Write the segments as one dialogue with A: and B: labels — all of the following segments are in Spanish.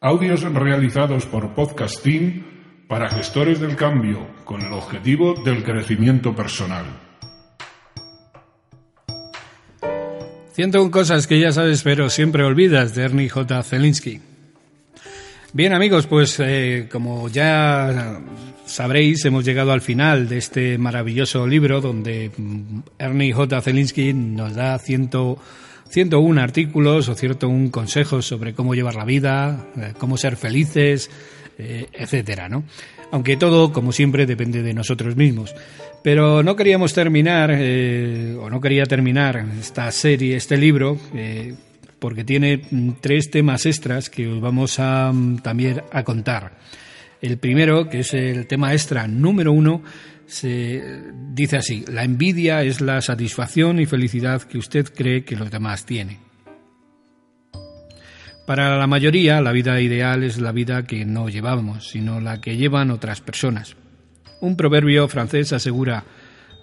A: Audios realizados por Podcasting para gestores del cambio con el objetivo del crecimiento personal.
B: 101 cosas que ya sabes pero siempre olvidas de Ernie J. Zelinsky. Bien amigos, pues eh, como ya sabréis, hemos llegado al final de este maravilloso libro donde Ernie J. Zelinsky nos da ciento 101 artículos o cierto un consejos sobre cómo llevar la vida, eh, cómo ser felices, eh, etcétera, ¿no? Aunque todo, como siempre, depende de nosotros mismos. Pero no queríamos terminar, eh, o no quería terminar esta serie, este libro, porque tiene mm, tres temas extras que os vamos a mm, también a contar. El primero, que es el tema extra número uno, se dice así, la envidia es la satisfacción y felicidad que usted cree que los demás tienen. Para la mayoría, la vida ideal es la vida que no llevamos, sino la que llevan otras personas. Un proverbio francés asegura,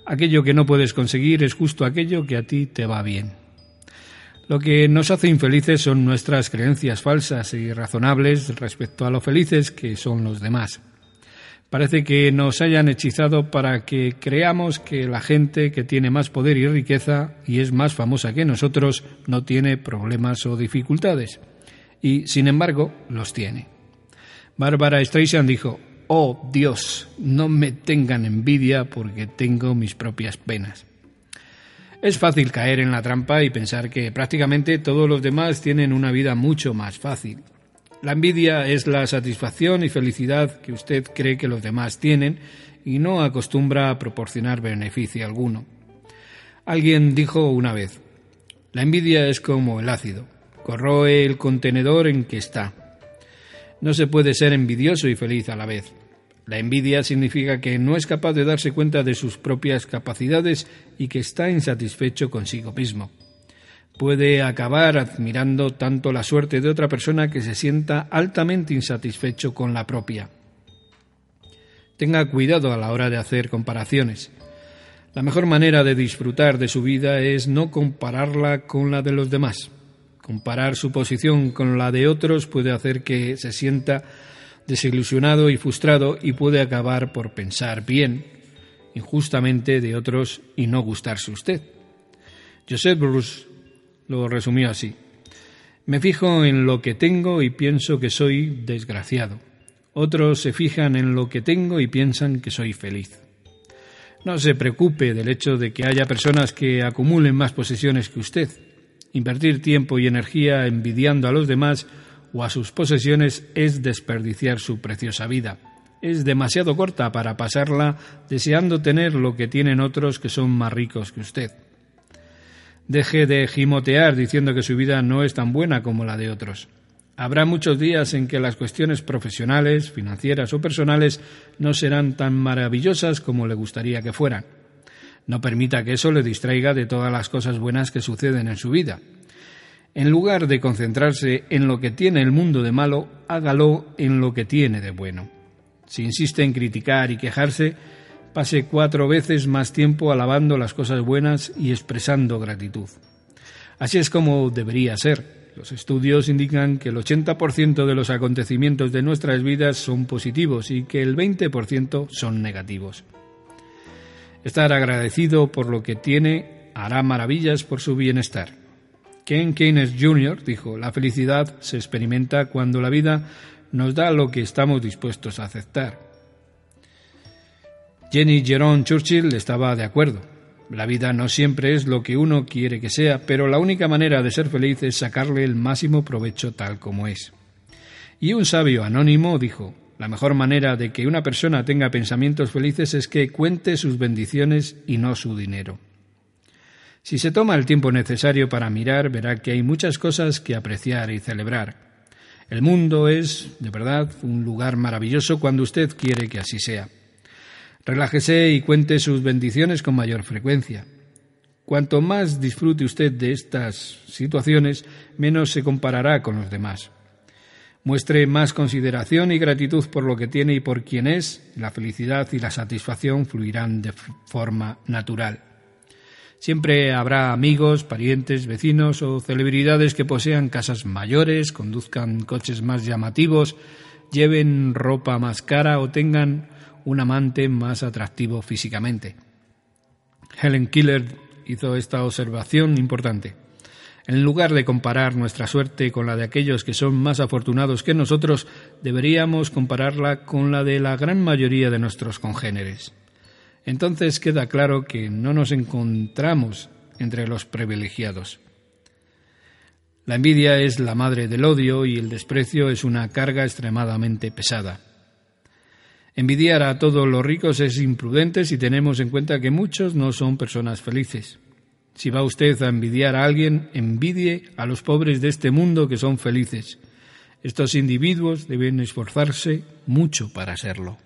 B: aquello que no puedes conseguir es justo aquello que a ti te va bien. Lo que nos hace infelices son nuestras creencias falsas y razonables respecto a lo felices que son los demás. Parece que nos hayan hechizado para que creamos que la gente que tiene más poder y riqueza y es más famosa que nosotros no tiene problemas o dificultades. Y, sin embargo, los tiene. Bárbara Streisand dijo, Oh Dios, no me tengan envidia porque tengo mis propias penas. Es fácil caer en la trampa y pensar que prácticamente todos los demás tienen una vida mucho más fácil, la envidia es la satisfacción y felicidad que usted cree que los demás tienen y no acostumbra a proporcionar beneficio alguno. Alguien dijo una vez, la envidia es como el ácido, corroe el contenedor en que está. No se puede ser envidioso y feliz a la vez. La envidia significa que no es capaz de darse cuenta de sus propias capacidades y que está insatisfecho consigo mismo puede acabar admirando tanto la suerte de otra persona que se sienta altamente insatisfecho con la propia. Tenga cuidado a la hora de hacer comparaciones. La mejor manera de disfrutar de su vida es no compararla con la de los demás. Comparar su posición con la de otros puede hacer que se sienta desilusionado y frustrado y puede acabar por pensar bien, injustamente de otros y no gustarse usted. Joseph Bruce lo resumió así. Me fijo en lo que tengo y pienso que soy desgraciado. Otros se fijan en lo que tengo y piensan que soy feliz. No se preocupe del hecho de que haya personas que acumulen más posesiones que usted. Invertir tiempo y energía envidiando a los demás o a sus posesiones es desperdiciar su preciosa vida. Es demasiado corta para pasarla deseando tener lo que tienen otros que son más ricos que usted. Deje de gimotear diciendo que su vida no es tan buena como la de otros. Habrá muchos días en que las cuestiones profesionales, financieras o personales no serán tan maravillosas como le gustaría que fueran. No permita que eso le distraiga de todas las cosas buenas que suceden en su vida. En lugar de concentrarse en lo que tiene el mundo de malo, hágalo en lo que tiene de bueno. Si insiste en criticar y quejarse, pase cuatro veces más tiempo alabando las cosas buenas y expresando gratitud. Así es como debería ser. Los estudios indican que el 80% de los acontecimientos de nuestras vidas son positivos y que el 20% son negativos. Estar agradecido por lo que tiene hará maravillas por su bienestar. Ken Keynes Jr. dijo, la felicidad se experimenta cuando la vida nos da lo que estamos dispuestos a aceptar. Jenny Jerome Churchill estaba de acuerdo. La vida no siempre es lo que uno quiere que sea, pero la única manera de ser feliz es sacarle el máximo provecho tal como es. Y un sabio anónimo dijo, la mejor manera de que una persona tenga pensamientos felices es que cuente sus bendiciones y no su dinero. Si se toma el tiempo necesario para mirar, verá que hay muchas cosas que apreciar y celebrar. El mundo es, de verdad, un lugar maravilloso cuando usted quiere que así sea. Relájese y cuente sus bendiciones con mayor frecuencia. Cuanto más disfrute usted de estas situaciones, menos se comparará con los demás. Muestre más consideración y gratitud por lo que tiene y por quien es, la felicidad y la satisfacción fluirán de forma natural. Siempre habrá amigos, parientes, vecinos o celebridades que posean casas mayores, conduzcan coches más llamativos, lleven ropa más cara o tengan un amante más atractivo físicamente. Helen Keller hizo esta observación importante. En lugar de comparar nuestra suerte con la de aquellos que son más afortunados que nosotros, deberíamos compararla con la de la gran mayoría de nuestros congéneres entonces queda claro que no nos encontramos entre los privilegiados. La envidia es la madre del odio y el desprecio es una carga extremadamente pesada. Envidiar a todos los ricos es imprudente si tenemos en cuenta que muchos no son personas felices. Si va usted a envidiar a alguien, envidie a los pobres de este mundo que son felices. Estos individuos deben esforzarse mucho para serlo.